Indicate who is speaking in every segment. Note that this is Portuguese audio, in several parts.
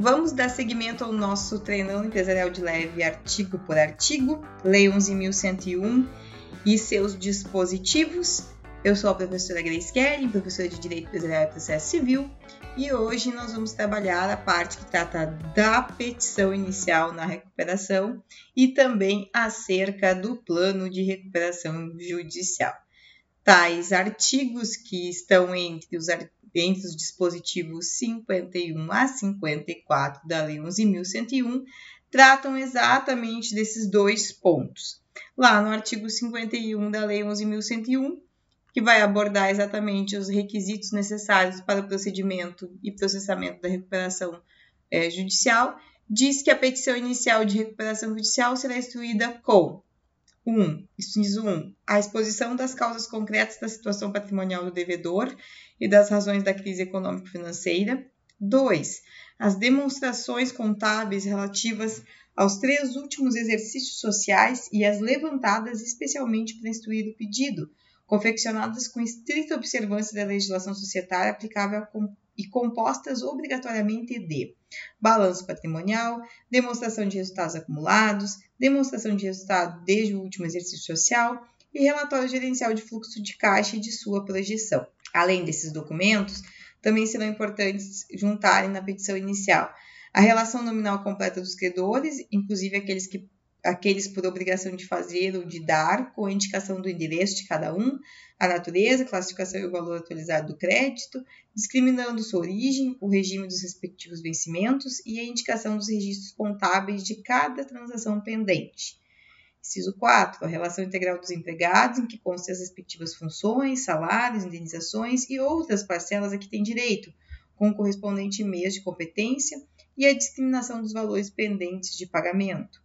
Speaker 1: Vamos dar seguimento ao nosso treinão empresarial de leve artigo por artigo, Lei 11.101 e seus dispositivos. Eu sou a professora Grace Kelly, professora de Direito Empresarial e Processo Civil, e hoje nós vamos trabalhar a parte que trata da petição inicial na recuperação e também acerca do plano de recuperação judicial. Tais artigos que estão entre os, entre os dispositivos 51 a 54 da Lei 11.101 tratam exatamente desses dois pontos. Lá no artigo 51 da Lei 11.101, que vai abordar exatamente os requisitos necessários para o procedimento e processamento da recuperação é, judicial, diz que a petição inicial de recuperação judicial será instruída com 1. Um, inciso 1. Um, a exposição das causas concretas da situação patrimonial do devedor e das razões da crise econômico-financeira. 2. As demonstrações contábeis relativas aos três últimos exercícios sociais e as levantadas especialmente para instruir o pedido, confeccionadas com estrita observância da legislação societária aplicável e compostas obrigatoriamente de balanço patrimonial, demonstração de resultados acumulados, demonstração de resultado desde o último exercício social e relatório gerencial de fluxo de caixa e de sua projeção. Além desses documentos, também serão importantes juntarem na petição inicial a relação nominal completa dos credores, inclusive aqueles que aqueles por obrigação de fazer ou de dar, com a indicação do endereço de cada um, a natureza, classificação e o valor atualizado do crédito, discriminando sua origem, o regime dos respectivos vencimentos e a indicação dos registros contábeis de cada transação pendente. Inciso 4. A relação integral dos empregados, em que constam as respectivas funções, salários, indenizações e outras parcelas a que tem direito, com o correspondente mês de competência e a discriminação dos valores pendentes de pagamento.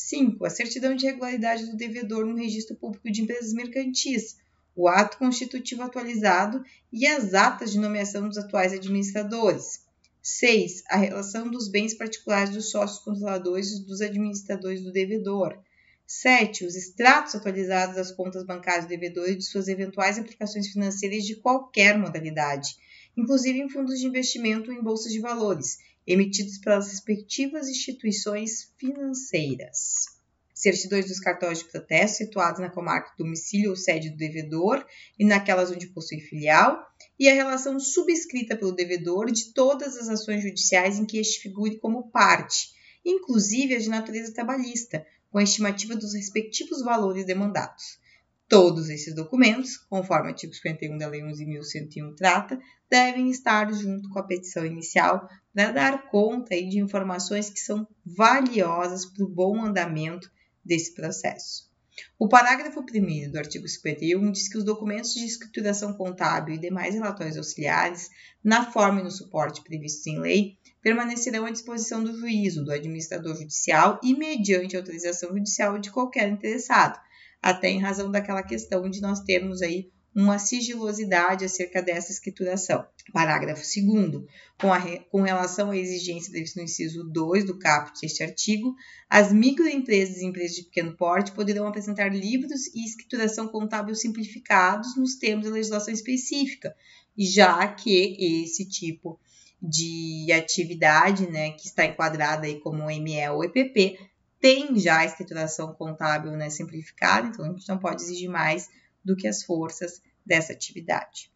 Speaker 1: 5. A certidão de regularidade do devedor no registro público de empresas mercantis, o ato constitutivo atualizado e as atas de nomeação dos atuais administradores. 6. A relação dos bens particulares dos sócios controladores e dos administradores do devedor. 7. Os extratos atualizados das contas bancárias do devedor e de suas eventuais aplicações financeiras de qualquer modalidade, inclusive em fundos de investimento ou em bolsas de valores, emitidos pelas respectivas instituições financeiras. Certidões dos cartórios de protesto situados na comarca do domicílio ou sede do devedor e naquelas onde possui filial, e a relação subscrita pelo devedor de todas as ações judiciais em que este figure como parte, inclusive as de natureza trabalhista, com a estimativa dos respectivos valores demandados. Todos esses documentos, conforme o artigo 51 da Lei 11.101 trata, devem estar junto com a petição inicial para dar conta de informações que são valiosas para o bom andamento desse processo. O parágrafo 1 do artigo 51 diz que os documentos de escrituração contábil e demais relatórios auxiliares, na forma e no suporte previstos em lei, permanecerão à disposição do juízo, do administrador judicial e mediante autorização judicial de qualquer interessado, até em razão daquela questão de nós termos aí uma sigilosidade acerca dessa escrituração. Parágrafo 2 com, com relação à exigência prevista no inciso 2 do caput deste artigo, as microempresas e empresas de pequeno porte poderão apresentar livros e escrituração contábil simplificados nos termos da legislação específica, já que esse tipo de atividade, né, que está enquadrada aí como ME ou EPP, tem já a escrituração contábil né, simplificada, então a gente não pode exigir mais do que as forças dessa atividade.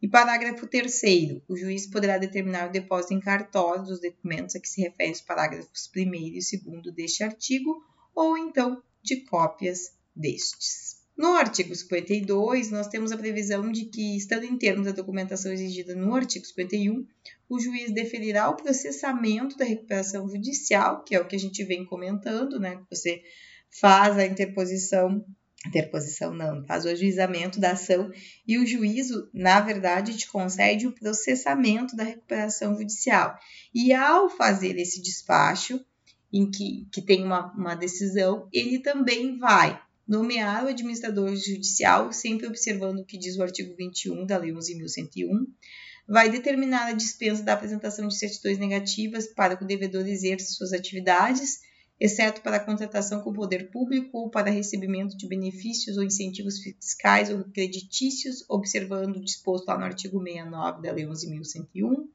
Speaker 1: E parágrafo 3 o juiz poderá determinar o depósito em cartório dos documentos a que se referem os parágrafos 1 e 2 deste artigo, ou então de cópias destes. No artigo 52, nós temos a previsão de que, estando em termos da documentação exigida no artigo 51, o juiz deferirá o processamento da recuperação judicial, que é o que a gente vem comentando, né? Você faz a interposição, interposição não, faz o ajuizamento da ação e o juízo, na verdade, te concede o processamento da recuperação judicial. E ao fazer esse despacho, em que, que tem uma, uma decisão, ele também vai nomear o administrador judicial, sempre observando o que diz o artigo 21 da Lei 11.101, vai determinar a dispensa da apresentação de certidões negativas para que o devedor exerça suas atividades, exceto para a contratação com o poder público ou para recebimento de benefícios ou incentivos fiscais ou creditícios, observando o disposto lá no artigo 69 da Lei 11.101.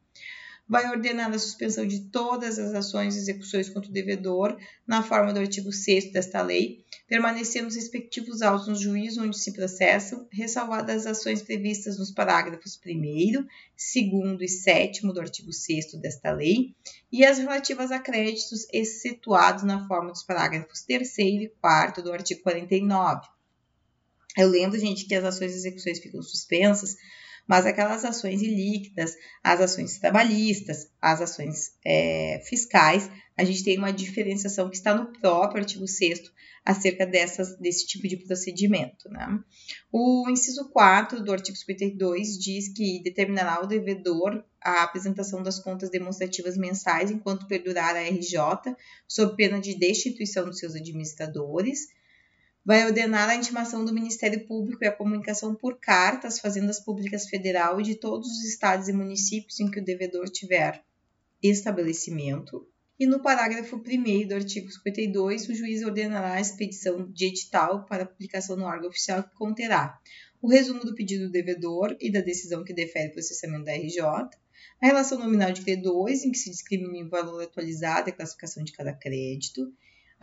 Speaker 1: vai ordenar a suspensão de todas as ações e execuções contra o devedor, na forma do artigo 6 desta lei, permanecendo os respectivos autos no juízo onde se processam, ressalvadas as ações previstas nos parágrafos 1, 2 e 7 do artigo 6 desta lei, e as relativas a créditos excetuados na forma dos parágrafos 3 e 4 do artigo 49. Eu lembro, gente, que as ações e execuções ficam suspensas mas aquelas ações ilíquidas, as ações trabalhistas, as ações é, fiscais, a gente tem uma diferenciação que está no próprio artigo 6 acerca dessas, desse tipo de procedimento. Né? O inciso 4 do artigo 52 diz que determinará ao devedor a apresentação das contas demonstrativas mensais enquanto perdurar a RJ, sob pena de destituição dos seus administradores vai ordenar a intimação do Ministério Público e a comunicação por cartas, fazendas públicas federal e de todos os estados e municípios em que o devedor tiver estabelecimento. E no parágrafo 1 do artigo 52, o juiz ordenará a expedição de edital para publicação no órgão oficial que conterá o resumo do pedido do devedor e da decisão que defere o processamento da RJ, a relação nominal de credores, em que se discrimina o valor atualizado e a classificação de cada crédito,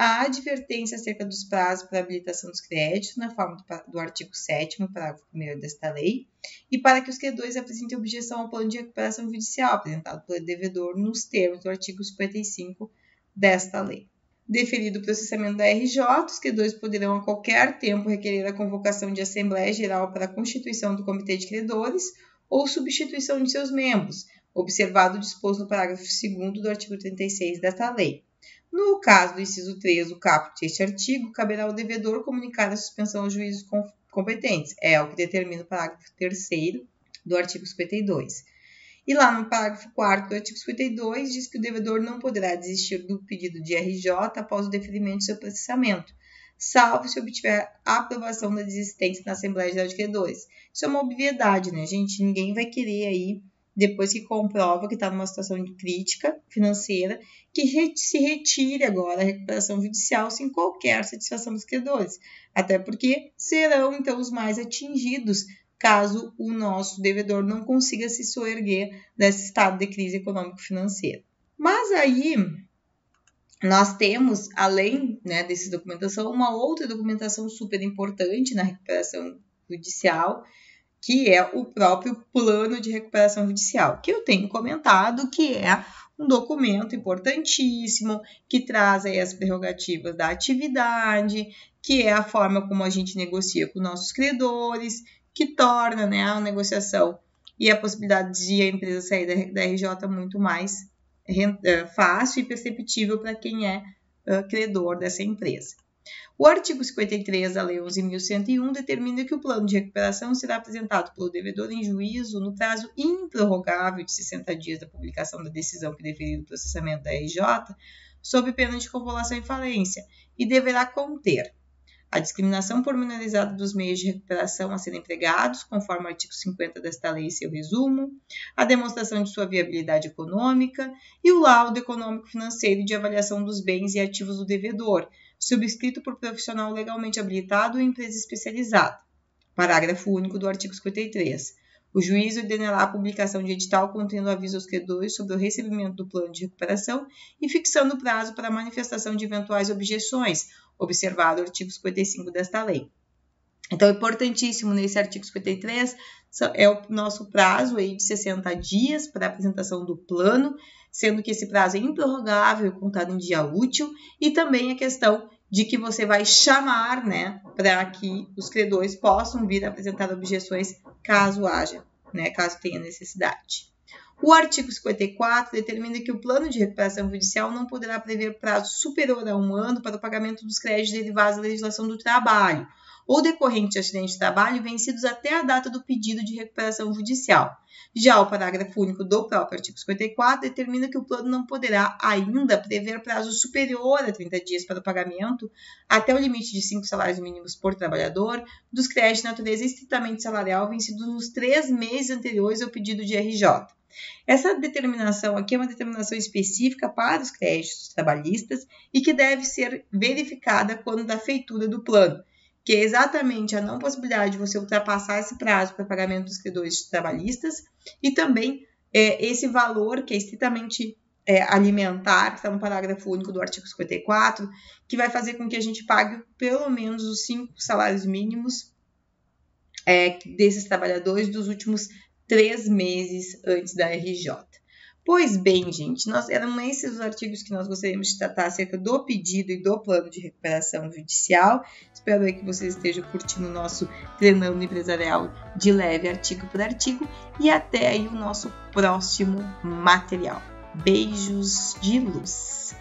Speaker 1: a advertência acerca dos prazos para habilitação dos créditos, na forma do, do artigo 7 parágrafo 1 desta lei, e para que os credores apresentem objeção ao plano de recuperação judicial apresentado pelo devedor nos termos do artigo 55 desta lei. Deferido o processamento da RJ, os credores poderão a qualquer tempo requerer a convocação de Assembleia Geral para a constituição do Comitê de Credores ou substituição de seus membros, observado o disposto no parágrafo 2 do artigo 36 desta lei. No caso do inciso 3 do caput deste artigo, caberá ao devedor comunicar a suspensão aos juízes competentes. É o que determina o parágrafo 3 do artigo 52. E lá no parágrafo 4 do artigo 52 diz que o devedor não poderá desistir do pedido de RJ após o deferimento do seu processamento, salvo se obtiver a aprovação da desistência na Assembleia de Credores. Isso é uma obviedade, né, gente? Ninguém vai querer aí depois que comprova que está numa situação de crítica financeira, que se retire agora a recuperação judicial sem qualquer satisfação dos credores. Até porque serão, então, os mais atingidos caso o nosso devedor não consiga se soerguer desse estado de crise econômico-financeira. Mas aí nós temos, além né, dessa documentação, uma outra documentação super importante na recuperação judicial, que é o próprio plano de recuperação judicial, que eu tenho comentado que é um documento importantíssimo que traz aí as prerrogativas da atividade, que é a forma como a gente negocia com nossos credores, que torna né, a negociação e a possibilidade de a empresa sair da, RJ muito mais eh, fácil e perceptível para quem é credor dessa empresa. O artigo 53 da Lei 11.101 determina que o plano de recuperação será apresentado pelo devedor em juízo no prazo improrrogável de 60 dias da publicação da decisão que deferiu o processamento da RJ, sob pena de convolução e falência, e deverá conter a discriminação pormenorizada dos meios de recuperação a serem empregados, conforme o artigo 50 desta lei e seu resumo, a demonstração de sua viabilidade econômica e o laudo econômico-financeiro de avaliação dos bens e ativos do devedor, subscrito por profissional legalmente habilitado ou empresa especializada. Parágrafo único do artigo 53. O juiz ordenará a publicação de edital contendo aviso aos credores sobre o recebimento do plano de recuperação e fixando o prazo para manifestação de eventuais objeções, observado o artigo 55 desta lei. Então, é importantíssimo nesse artigo 53 é o nosso prazo aí de 60 dias para apresentação do plano, sendo que esse prazo é improrrogável, contado em dia útil, e também a questão de que você vai chamar, né, para que os credores possam vir apresentar objeções caso haja, né, caso tenha necessidade. O artigo 54 determina que o plano de recuperação judicial não poderá prever prazo superior a um ano para o pagamento dos créditos derivados da legislação do trabalho ou decorrente de acidente de trabalho vencidos até a data do pedido de recuperação judicial. Já o parágrafo único do próprio artigo 54 determina que o plano não poderá ainda prever prazo superior a 30 dias para o pagamento, até o limite de 5 salários mínimos por trabalhador, dos créditos de natureza estritamente salarial vencidos nos três meses anteriores ao pedido de RJ. Essa determinação aqui é uma determinação específica para os créditos trabalhistas e que deve ser verificada quando da feitura do plano, que é exatamente a não possibilidade de você ultrapassar esse prazo para pagamento dos credores trabalhistas e também é, esse valor que é estritamente é, alimentar, que está no parágrafo único do artigo 54, que vai fazer com que a gente pague pelo menos os cinco salários mínimos é, desses trabalhadores dos últimos três meses antes da RJ. Pois bem, gente, nós, eram esses os artigos que nós gostaríamos de tratar acerca do pedido e do plano de recuperação judicial. Espero que vocês estejam curtindo o nosso treinando empresarial de leve, artigo por artigo, e até aí o nosso próximo material. Beijos de luz!